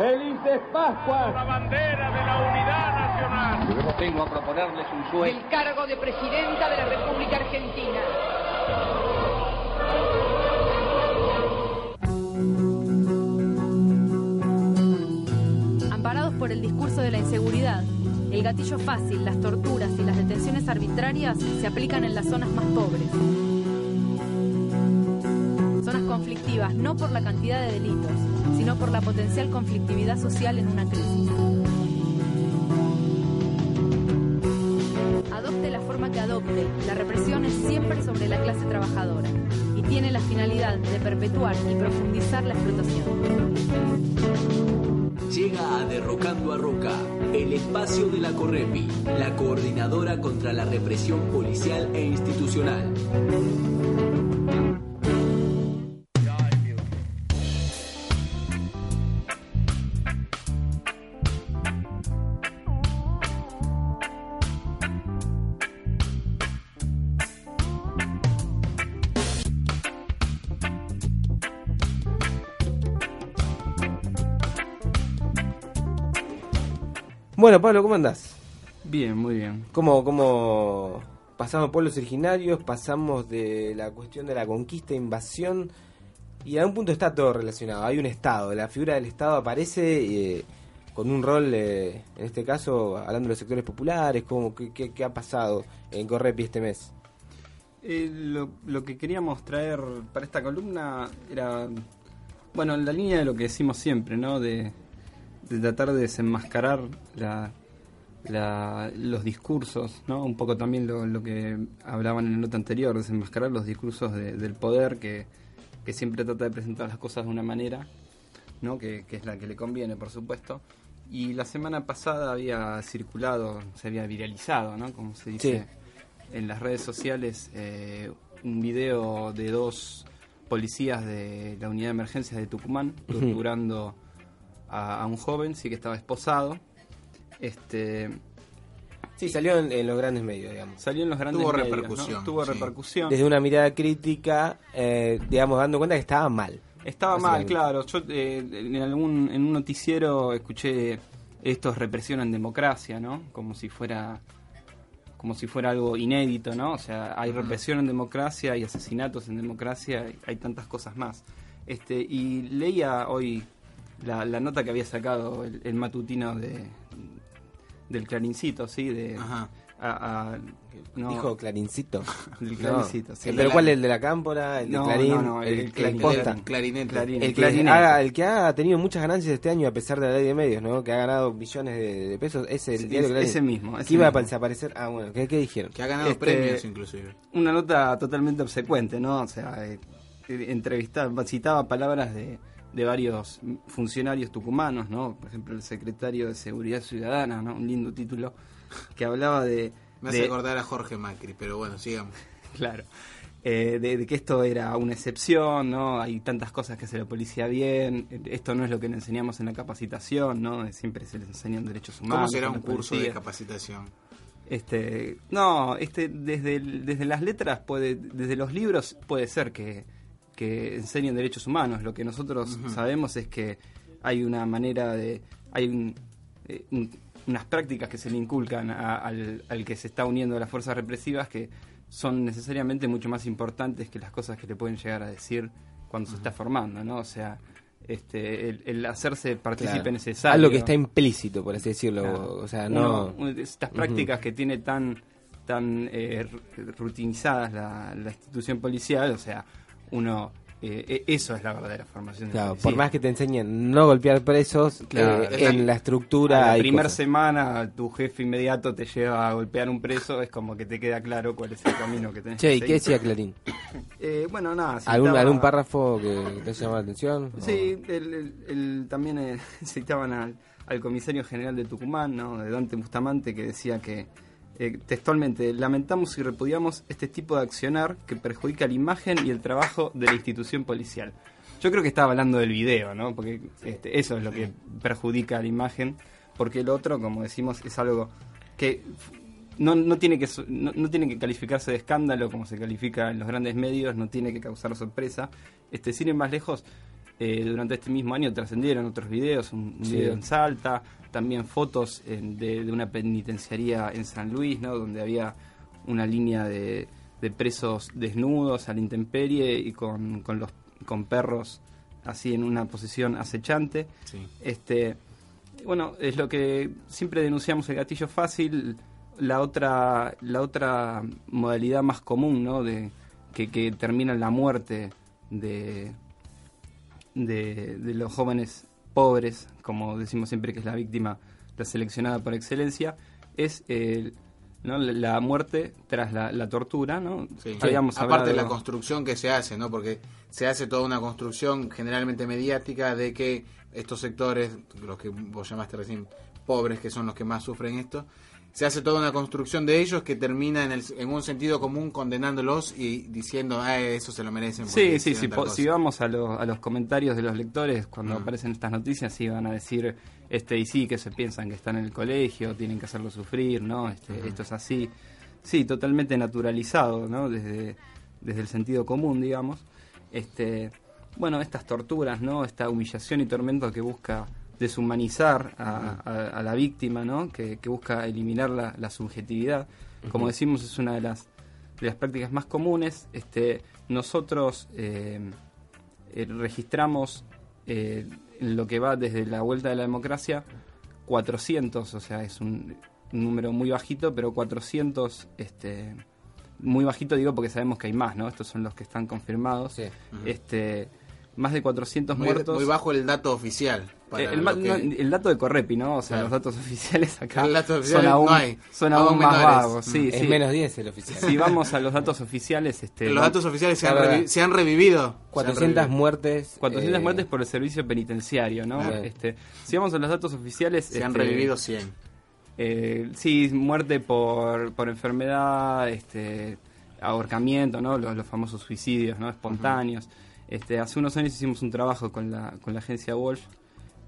Felices Pascuas. La bandera de la unidad nacional. Yo tengo a proponerles un sueño. El cargo de presidenta de la República Argentina. Amparados por el discurso de la inseguridad, el gatillo fácil, las torturas y las detenciones arbitrarias se aplican en las zonas más pobres. Zonas conflictivas no por la cantidad de delitos, sino por la potencial conflictividad social en una crisis. Adopte la forma que adopte, la represión es siempre sobre la clase trabajadora y tiene la finalidad de perpetuar y profundizar la explotación. Llega a Derrocando a Roca, el espacio de la Correpi, la coordinadora contra la represión policial e institucional. Bueno, Pablo, ¿cómo andás? Bien, muy bien. ¿Cómo, cómo pasamos pueblos originarios, pasamos de la cuestión de la conquista, invasión, y a un punto está todo relacionado. Hay un Estado, la figura del Estado aparece eh, con un rol, eh, en este caso, hablando de los sectores populares, ¿cómo, qué, qué- qué ha pasado en Correpi este mes? Eh, lo, lo que queríamos traer para esta columna era, bueno, en la línea de lo que decimos siempre, ¿no? De, de tratar de desenmascarar la, la- los discursos, ¿no? Un poco también lo, lo que hablaban en la nota anterior, desenmascarar los discursos de- del poder que, que siempre trata de presentar las cosas de una manera, ¿no? Que, que es la que le conviene, por supuesto. Y la semana pasada había circulado, se había viralizado, ¿no? Como se dice en las redes sociales, eh, un video de dos policías de la unidad de emergencias de Tucumán torturando a, a un joven, sí que estaba esposado. Este, Sí, salió en, en los grandes medios, digamos. salió en los grandes Tuvo medios, ¿no? repercusión, Tuvo sí. repercusión. Desde una mirada crítica, eh, digamos, dando cuenta que estaba mal. Estaba mal, claro. Yo eh, en algún en un noticiero escuché estos represión en democracia, ¿no? Como si fuera como si fuera algo inédito, ¿no? O sea, hay represión en democracia, hay asesinatos en democracia, hay- hay tantas cosas más. Este y leía hoy la, la nota que había sacado el, el matutino de del Clarincito, sí, de Ajá. a- a- no, Dijo Clarincito. No. Sí. ¿Pero cuál? ¿El de la Cámpora? ¿El de No, Clarín? no, no, el- el posta? El clarinete. Clarín. El que, haga- el que ha tenido muchas ganancias este año a pesar de la ley de medios, ¿no? Que ha ganado millones de, de pesos. Es el Sí, diario es- ese mismo, ese Que iba a mismo. desaparecer. Ah, bueno, ¿qué, qué dijeron? Que ha ganado Este- premios inclusive. una nota totalmente obsecuente, ¿no? O sea, eh, entrevistaba, citaba palabras de, de varios funcionarios tucumanos, ¿no? Por ejemplo, el secretario de Seguridad Ciudadana, ¿no? Un lindo título, que hablaba de... Me hace de- acordar a Jorge Macri, pero bueno, sigamos. Claro. Eh, de, de que esto era una excepción, ¿no? Hay tantas cosas que hace la policía bien, esto no es lo que le enseñamos en la capacitación, ¿no? Siempre se les enseñan derechos humanos. ¿Cómo será un curso de capacitación? Este, no, este, desde, desde las letras, puede, desde los libros puede ser que, que enseñen derechos humanos. Lo que nosotros sabemos es que hay una manera de, hay un- eh, un- unas prácticas que se le inculcan a- al, al que se está uniendo a las fuerzas represivas que son necesariamente mucho más importantes que las cosas que le pueden llegar a decir cuando se está formando, ¿no? O sea, este, el, el hacerse partícipe Claro. necesario. Algo que está implícito, por así decirlo. Claro. O sea, no. Uno, estas prácticas que tiene tan tan eh, ru- rutinizadas la, la institución policial, o sea, uno eh, e- eso es la verdadera formación Claro, por más que te enseñen no golpear presos, Claro. eh, en la- estructura. la primera semana tu jefe inmediato te lleva a golpear un preso, es como que te queda claro cuál es el camino que tenés Che, que ¿y qué decía Clarín? Eh, bueno, nada, ¿Algún, citaba- ¿Algún párrafo que te llamado la atención? Sí, el, el- el- también eh, citaban al, al comisario general de Tucumán, ¿no? de Dante Bustamante, que decía que eh, textualmente, lamentamos y repudiamos este tipo de accionar que perjudica la imagen y el trabajo de la institución policial. Yo creo que estaba hablando del video, ¿no? Porque este, eso es lo que perjudica la imagen, porque lo otro, como decimos, es algo que no, no tiene que no, no tiene que calificarse de escándalo como se califica en los grandes medios, no tiene que causar sorpresa. Este, sin ir más lejos, Eh, durante este mismo año trascendieron otros videos, un, un Sí. video en Salta, también fotos en- de, de una penitenciaría en San Luis, ¿no? donde había una línea de, de presos desnudos a la intemperie y con, con los con perros así en una posición acechante. Sí. Este, bueno, es lo que siempre denunciamos el gatillo fácil, la otra, la otra modalidad más común, ¿no? De, que, que termina en la muerte de, de, de los jóvenes pobres, como decimos siempre que es la víctima, la seleccionada por excelencia, es el, ¿no? la, muerte tras la, la tortura, ¿no? Sí. Habíamos Aparte de la construcción que se hace, ¿no? Porque se hace toda una construcción generalmente mediática de que estos sectores, los que vos llamaste recién pobres, que son los que más sufren esto, se hace toda una construcción de ellos que termina en, el- en un sentido común condenándolos y diciendo, ah, eso se lo merecen. Sí, sí, sí. tal po- cosa". Si vamos a, los- a los comentarios de los lectores, cuando aparecen estas noticias, sí van a decir, este, y sí, que se piensan que están en el colegio, tienen que hacerlo sufrir, ¿no? Este, Esto es así. Sí, totalmente naturalizado, ¿no? Desde, desde el sentido común, digamos. Este, bueno, estas torturas, ¿no? Esta humillación y tormento que busca deshumanizar a, a- a la víctima, ¿no? Que, que busca eliminar la, la subjetividad. Como decimos, es una de las, de las prácticas más comunes. Este, nosotros eh, eh, registramos eh, lo que va desde la vuelta de la democracia 400, o sea, es un, un número muy bajito, pero 400, este, muy bajito digo porque sabemos que hay más, ¿no? Estos son los que están confirmados. Sí. Este, más de 400 Muy, muertos. muy bajo el dato oficial. para Eh, el, lo ma- que- no, el dato de Correpi, ¿no? O sea, Claro. los datos oficiales acá El dato oficial son aún, no hay. son Aún más menores. vagos. Sí, es sí. menos 10 el oficial. Si vamos a los datos oficiales, este, los datos oficiales se han, se han revivido. 400 Se han revivido. muertes. 400 eh, muertes por el servicio penitenciario, ¿no? Claro. Este, si vamos a los datos oficiales... Se han este, revivido 100. eh, sí, muerte por, por enfermedad, este, ahorcamiento, ¿no? Los, los famosos suicidios, ¿no? Espontáneos. Este, hace unos años hicimos un trabajo con la, con la agencia Walsh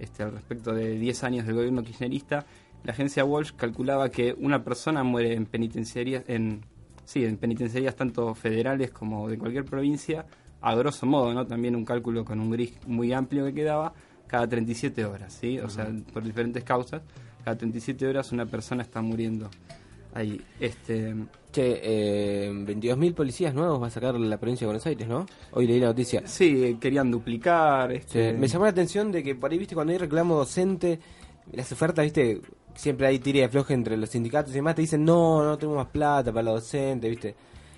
este, al respecto de 10 años del gobierno kirchnerista. La agencia Walsh calculaba que una persona muere en penitenciarías, en, sí, en penitenciarías tanto federales como de cualquier provincia, a grosso modo, ¿no? También un cálculo con un gris muy amplio que quedaba, cada 37 horas, ¿sí? O sea, por diferentes causas, cada 37 horas una persona está muriendo ahí. Este, Che, eh, 22.000 policías nuevos va a sacar la provincia de Buenos Aires, ¿no? Hoy leí la noticia. sí, querían duplicar, Sí, este, Me llamó la atención de que por ahí, viste, cuando hay reclamo docente, las ofertas, viste, siempre hay tira y afloje entre los sindicatos y demás, te dicen, no, no tenemos más plata para la docente, viste.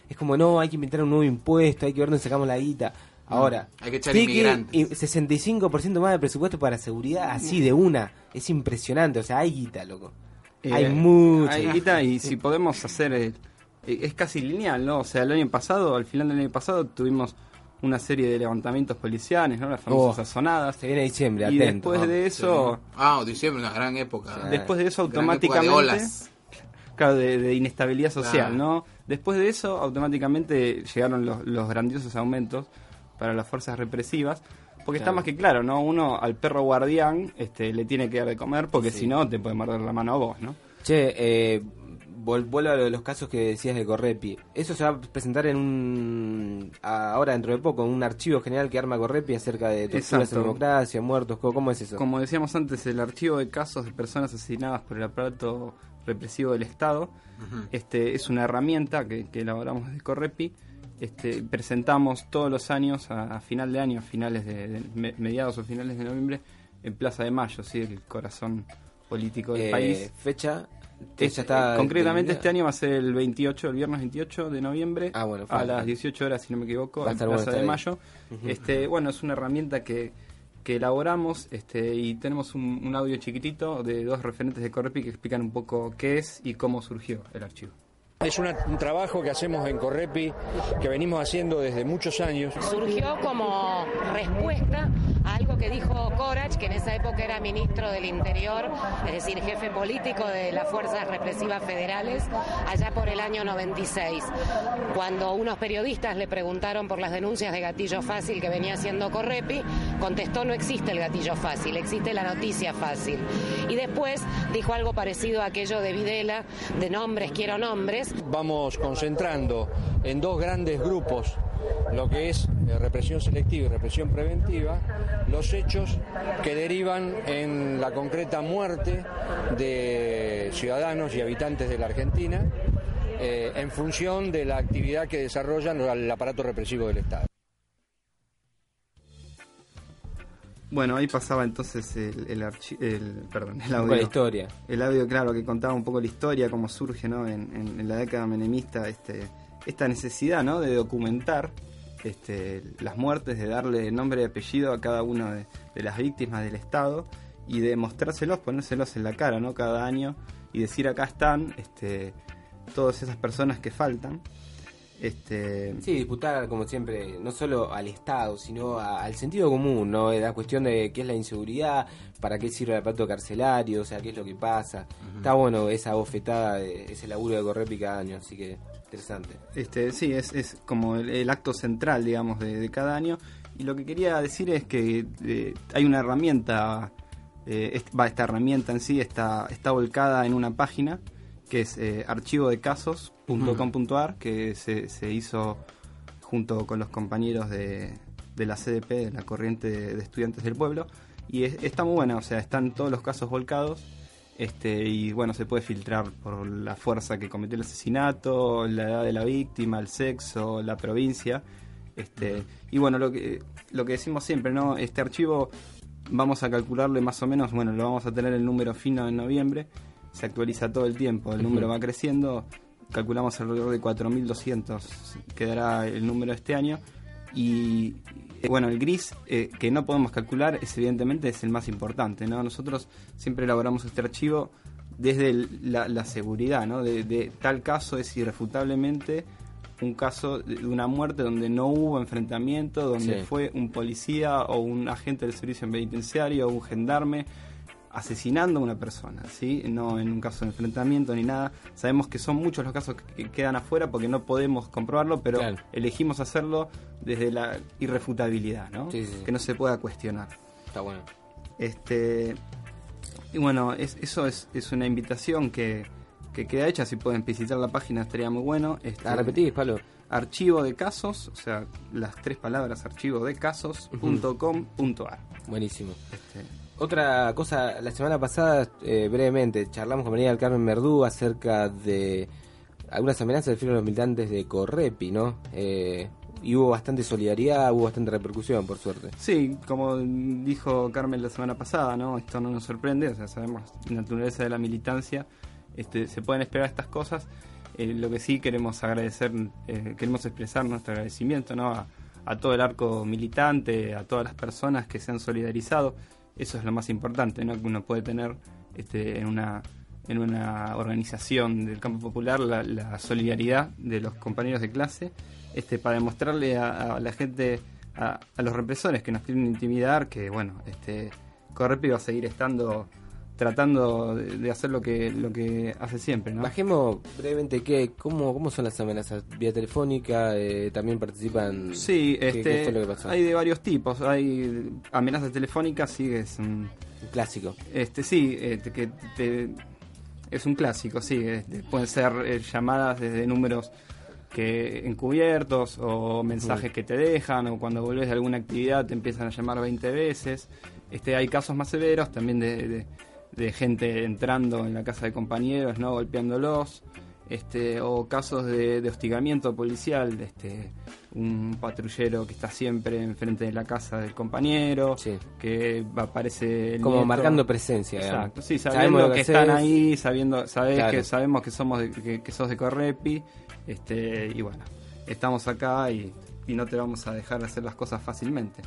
Es como, no, hay que inventar un nuevo impuesto, hay que ver dónde sacamos la guita. Ahora, Hay que echar inmigrantes. y 65% más de presupuesto para seguridad, así de una. Es impresionante, o sea, hay guita, loco. Hay Eh, mucha. hay guita y si podemos hacer el- eh, es casi lineal, ¿no? O sea, el año pasado, al final del año pasado tuvimos una serie de levantamientos policiales, ¿no? Las famosas Oh, azonadas. Se viene diciembre, Y atento. después de eso, Ah, diciembre, una gran época. después de eso Gran época de automáticamente olas. claro, de, de inestabilidad social, Claro. ¿no? Después de eso, automáticamente llegaron los, los grandiosos aumentos para las fuerzas represivas, porque está más que claro, ¿no? Uno al perro guardián este, le tiene que dar de comer, porque Sí. si no te puede morder la mano a vos, ¿no? Che, eh, vuelvo a lo de los casos que decías de Correpi. Eso se va a presentar en un. ahora dentro de poco, en un archivo general que arma Correpi acerca de torturas en democracia, muertos. ¿Cómo, cómo es eso? Como decíamos antes, el archivo de casos de personas asesinadas por el aparato represivo del Estado este, es una herramienta que, que elaboramos desde Correpi. Este, presentamos todos los años, a, a final de año, a finales de, de- me- mediados o finales de noviembre, en Plaza de Mayo, ¿sí? el corazón político del Eh, país. Fecha. Fecha está concretamente determinada. este año va a ser el 28, el viernes 28 de noviembre, Ah, bueno, a las 18 horas, si no me equivoco, en Plaza bueno de Mayo. este, bueno, es una herramienta que, que elaboramos este, y tenemos un, un audio chiquitito de dos referentes de Correpi que explican un poco qué es y cómo surgió el archivo. Es un trabajo que hacemos en Correpi, que venimos haciendo desde muchos años. surgió como respuesta algo que dijo Corach, que en esa época era ministro del Interior, es decir, jefe político de las fuerzas represivas federales, allá por el año 96, cuando unos periodistas le preguntaron por las denuncias de gatillo fácil que venía haciendo Correpi, contestó no existe el gatillo fácil, existe la noticia fácil. Y después dijo algo parecido a aquello de Videla, de nombres quiero nombres, Vamos concentrando en dos grandes grupos lo que es eh, represión selectiva y represión preventiva, los hechos que derivan en la concreta muerte de ciudadanos y habitantes de la Argentina eh, en función de la actividad que desarrollan el aparato represivo del Estado. Bueno, ahí pasaba entonces el, el, archi- el- perdón, el audio. la historia. El audio, claro, que contaba un poco la historia, cómo surge, ¿no? En, en- en la década menemista, este, esta necesidad, ¿no? De documentar este, las muertes, de darle nombre y apellido a cada una de, de las víctimas del Estado y de mostrárselos, ponérselos en la cara, ¿no? Cada año y decir acá están, este, todas esas personas que faltan. Este, Sí, disputar, como siempre, no solo al Estado, sino a- al sentido común, ¿no? La cuestión de qué es la inseguridad, para qué sirve el aparato carcelario, o sea, qué es lo que pasa. Está bueno esa bofetada, de- ese laburo de Correpi cada año, así que interesante. Este, sí, es, es como el, acto central, digamos, de, de cada año. Y lo que quería decir es que eh, hay una herramienta, eh, esta herramienta en sí está, está volcada en una página que es eh, archivodecasos.com.ar, que se, se hizo junto con los compañeros de, de la CDP, de la Corriente de Estudiantes del Pueblo. Y es- está muy buena, o sea, están todos los casos volcados. Este, y bueno, se puede filtrar por la fuerza que cometió el asesinato, la edad de la víctima, el sexo, la provincia. Este, y bueno, lo que, lo que decimos siempre, ¿no? Este archivo vamos a calcularle más o menos, bueno, lo vamos a tener el número fino en noviembre, se actualiza todo el tiempo, el número va creciendo, calculamos alrededor de 4.200, quedará el número este año. Y bueno, el gris eh, que no podemos calcular es evidentemente es el más importante, ¿no? Nosotros siempre elaboramos este archivo desde el- la, la seguridad, ¿no? De, de tal caso es irrefutablemente un caso de una muerte donde no hubo enfrentamiento, donde Sí. fue un policía o un agente del servicio penitenciario o un gendarme asesinando a una persona, ¿sí? No en un caso de enfrentamiento ni nada. Sabemos que son muchos los casos que que quedan afuera porque no podemos comprobarlo, pero Claro. elegimos hacerlo desde la irrefutabilidad, ¿no? Sí, sí. Que no se pueda cuestionar. Está bueno. Este y bueno, es- eso es, es una invitación que, que queda hecha. Si pueden visitar la página estaría muy bueno. Este, ¿La repetís, Pablo? Archivo de casos, o sea, las tres palabras archivo de casos.com.ar. Buenísimo. Este, Otra cosa, la semana pasada, eh, brevemente, charlamos con María del Carmen Merdú acerca de algunas amenazas de los militantes de Correpi, ¿no? Eh, y hubo bastante solidaridad, hubo bastante repercusión, por suerte. Sí, como dijo Carmen la semana pasada, ¿no? Esto no nos sorprende, o sea, sabemos la naturaleza de la militancia, este, se pueden esperar estas cosas. Eh, lo que sí queremos agradecer, queremos expresar nuestro agradecimiento, ¿no? A, a todo el arco militante, a todas las personas que se han solidarizado. Eso es lo más importante, ¿no? Que uno puede tener este, en una en una organización del campo popular la, solidaridad de los compañeros de clase este para demostrarle a, a la gente a, a los represores que nos quieren intimidar que bueno este Correpi va a seguir estando tratando de, de hacer lo que lo que hace siempre ¿no? Bajemos brevemente qué, cómo, cómo son las amenazas. Vía telefónica, eh, también participan. Sí, ¿Qué- este, qué fue lo que pasó? hay de varios tipos. Hay amenazas telefónicas, sí, es un clásico. Este, sí, este, que te- es un clásico, sí. este, pueden ser eh, llamadas desde números que encubiertos o mensajes que te dejan o cuando volvés de alguna actividad te empiezan a llamar 20 veces. Este, hay casos más severos también de, de- de gente entrando en la casa de compañeros, no golpeándolos. Este, o casos de, de hostigamiento policial, este, un patrullero que está siempre enfrente de la casa del compañero, que aparece el Como nieto. marcando presencia, digamos. Exacto, sí, Sabemos sabiendo lo que, están ahí, sabiendo, sabés Claro. que sabemos que somos de- que, que sos de Correpi, este, y bueno, estamos acá y, y no te vamos a dejar hacer las cosas fácilmente.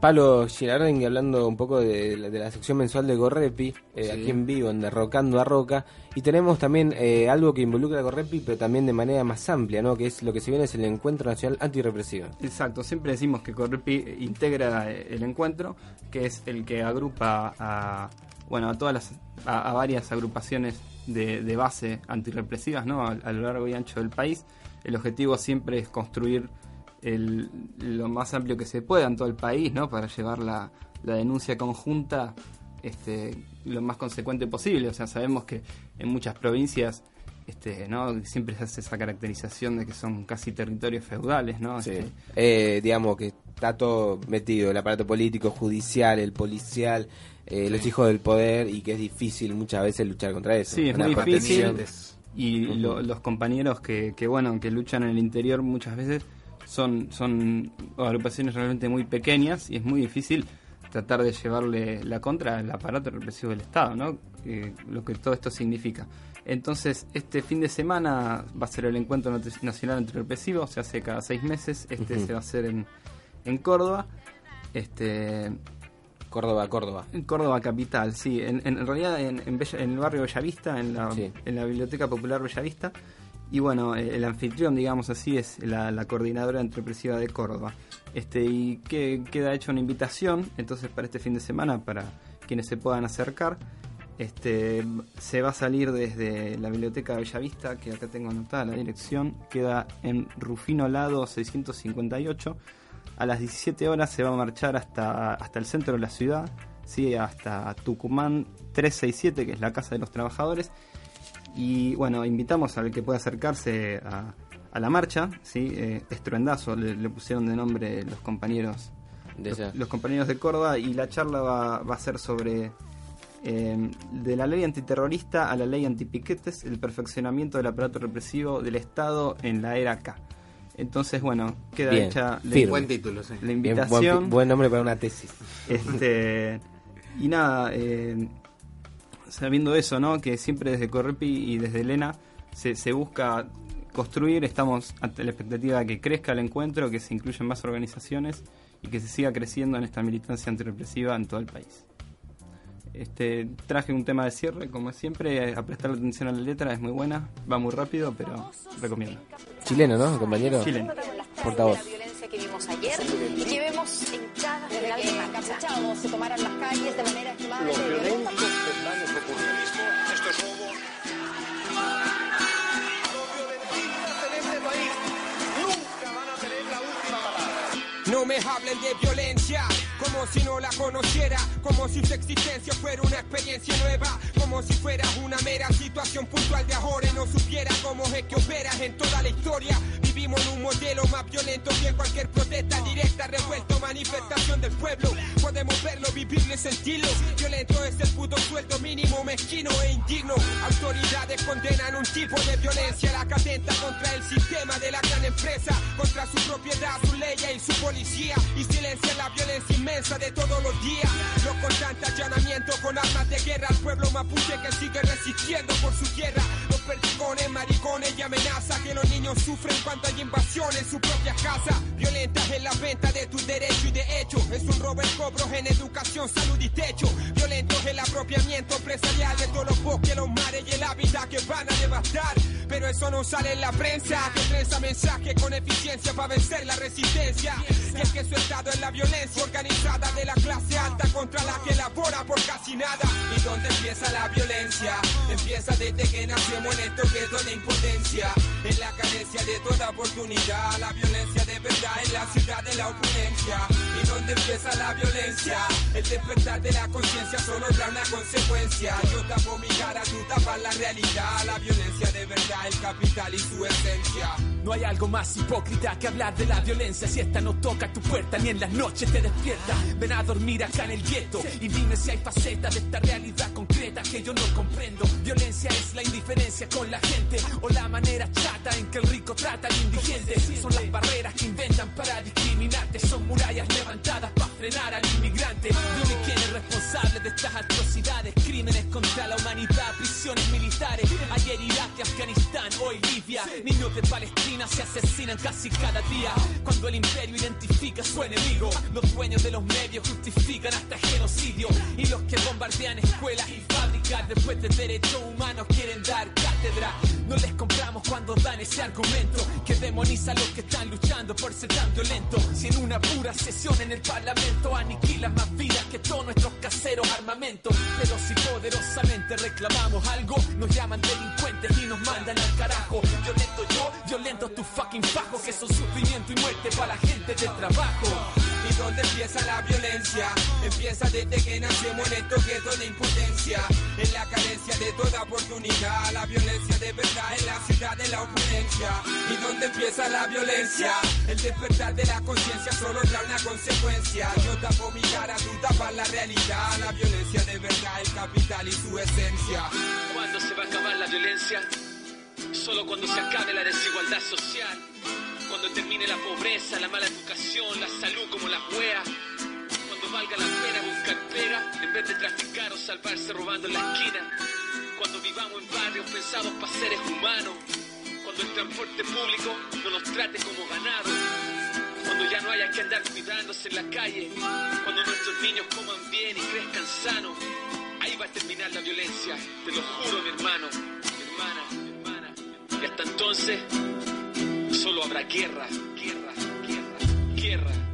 Pablo Girardengui hablando un poco de, la- de la sección mensual de Correpi, eh, Sí. aquí en vivo, en Derrocando a Roca. Y tenemos también eh, algo que involucra a Correpi, pero también de manera más amplia, ¿no? Que es lo que se viene es el Encuentro Nacional Antirrepresivo. Exacto, siempre decimos que integra eh, el encuentro, que es el que agrupa a bueno a todas las a, a varias agrupaciones de, de base antirrepresivas, ¿no? A, a lo largo y ancho del país. El objetivo siempre es construir el, lo más amplio que se pueda en todo el país, ¿no? Para llevar la, la denuncia conjunta este, lo más consecuente posible. O sea, sabemos que en muchas provincias este, ¿no? Siempre se hace esa caracterización de que son casi territorios feudales, ¿no? Sí. Este, Eh, digamos que está todo metido, el aparato político, judicial, el policial, eh, los hijos del poder y que es difícil muchas veces luchar contra eso. Sí, es Una muy difícil. Y lo- los compañeros que, que, bueno, que luchan en el interior muchas veces son, son agrupaciones realmente muy pequeñas y es muy difícil tratar de llevarle la contra al aparato represivo del Estado, ¿no? Eh, lo que todo esto significa. Entonces, este fin de semana va a ser el encuentro nacional antirrepresivo, se hace cada seis meses, este se va a hacer en, en Córdoba. Este, Córdoba, Córdoba. en Córdoba capital, sí. En, en realidad en, en, Bella- en el barrio Bellavista, en la, Sí. en la Biblioteca Popular Bellavista. Y bueno, el anfitrión, digamos así, es la, la coordinadora antirepresiva de Córdoba. Este, y que queda hecha una invitación, entonces para este fin de semana, para quienes se puedan acercar. Este, se va a salir desde la Biblioteca Bellavista, que acá tengo anotada la dirección, queda en Rufino Lado 658. A las 17 horas se va a marchar hasta, hasta el centro de la ciudad, ¿sí? hasta Tucumán 367, que es la Casa de los Trabajadores. Y bueno, invitamos al que pueda acercarse a, a la marcha, ¿sí? Eh, estruendazo le, le pusieron de nombre los compañeros De los, compañeros de Córdoba y la charla va, va a ser sobre eh, de la ley antiterrorista a la ley antipiquetes, el perfeccionamiento del aparato represivo del Estado en la era K. Entonces, bueno, queda Bien, hecha la. Buen título, sí. la Bien, invitación. buen, buen nombre para una tesis. Este, y nada, eh, sabiendo eso, ¿no? Que siempre desde Correpi y desde Elena se, se busca construir, estamos ante la expectativa de que crezca el encuentro, que se incluyan más organizaciones y que se siga creciendo en esta militancia antirrepresiva en todo el país. Este, traje un tema de cierre, como siempre, a prestar atención a la letra, es muy buena, va muy rápido, pero recomiendo. Chileno, ¿no, compañero? Chileno. Portavoz. La violencia que vimos ayer y que vemos en cada general de encapuchados se tomaran las calles de manera extremadamente violenta. Hablen de violencia, como si no la conociera, como si su existencia fuera una experiencia nueva, como si fuera una mera situación puntual de ahora y no supiera cómo es que operas en toda la historia. Vivimos en un modelo más violento que cualquier protesta directa, revuelto, manifestación del pueblo. Podemos verlo, vivirlo y sentirlo. Violento es el puto sueldo mínimo, mezquino e indigno. Autoridades condenan un tipo de violencia, la que atenta contra el sistema de la gran empresa, contra su propiedad, su ley y su policía. Y silencia la violencia inmensa de todos los días. Los constantes allanamientos con armas de guerra al pueblo mapuche que sigue resistiendo por su tierra. Perdigones, maricones y amenaza que los niños sufren cuando hay invasión en su propia casa. Violentas en la venta de tus derechos y de hecho. Es un robo en cobros en educación, salud y techo. Violentos el apropiamiento empresarial de todos los bosques, los mares y el hábitat que van a devastar. Pero eso no sale en la prensa, que prensa mensaje con eficiencia para vencer la resistencia. Y es que su estado es la violencia organizada de la clase alta contra la que labora por casi nada. ¿Y dónde empieza la violencia? Empieza desde que nacemos estos guetos de impotencia. En la carencia de toda oportunidad, la violencia de verdad en la ciudad de la opulencia. ¿Y dónde empieza la violencia? El despertar de la conciencia solo trae una consecuencia. Yo tapo mi cara, tú tapas la realidad. La violencia de verdad, el capital y su esencia. No hay algo más hipócrita que hablar de la violencia si esta no toca tu puerta ni en las noches te despierta. Ven a dormir acá en el gueto y dime si hay facetas de esta realidad concreta que yo no comprendo. Violencia es la indiferencia con la gente o la manera chata en que el rico trata al indigente. Son las barreras que inventan para discriminarte, son murallas levantadas para frenar al inmigrante. Dime quién es responsable de estas atrocidades, crímenes contra la humanidad, se asesinan casi cada día. Cuando el imperio identifica a su enemigo, los dueños de los medios justifican hasta genocidio. Y los que bombardean escuelas y fábricas después de derechos humanos quieren dar cátedra. No les compramos cuando dan ese argumento que demoniza a los que están luchando por ser tan violentos. Si en una pura sesión en el parlamento aniquilan más vidas que todos nuestros caseros armamentos. Pero si poderosamente reclamamos algo, nos llaman delincuentes y nos mandan al carajo. Violento yo, violento tu fucking fajo, que son sufrimiento y muerte para la gente del trabajo. ¿Y dónde empieza la violencia? Empieza desde que nacemos en estos guetos de impotencia. En la carencia de toda oportunidad, la violencia de verdad en conciencia. ¿Y dónde empieza la violencia? El despertar de la conciencia solo trae una consecuencia. Yo tapo mi cara, tú tapas la realidad. La violencia de verdad, el capital y su esencia. ¿Cuándo se va a acabar la violencia? Solo cuando se acabe la desigualdad social. Cuando termine la pobreza, la mala educación, la salud como las weas. Cuando valga la pena buscar pega en vez de traficar o salvarse robando en la esquina. Cuando vivamos en barrios pensados para seres humanos. Cuando el transporte público no nos trate como ganado. Cuando ya no haya que andar cuidándose en la calle. Cuando nuestros niños coman bien y crezcan sanos. Ahí va a terminar la violencia. Te lo juro, mi hermano, hasta entonces solo habrá guerra, guerra, guerra, guerra.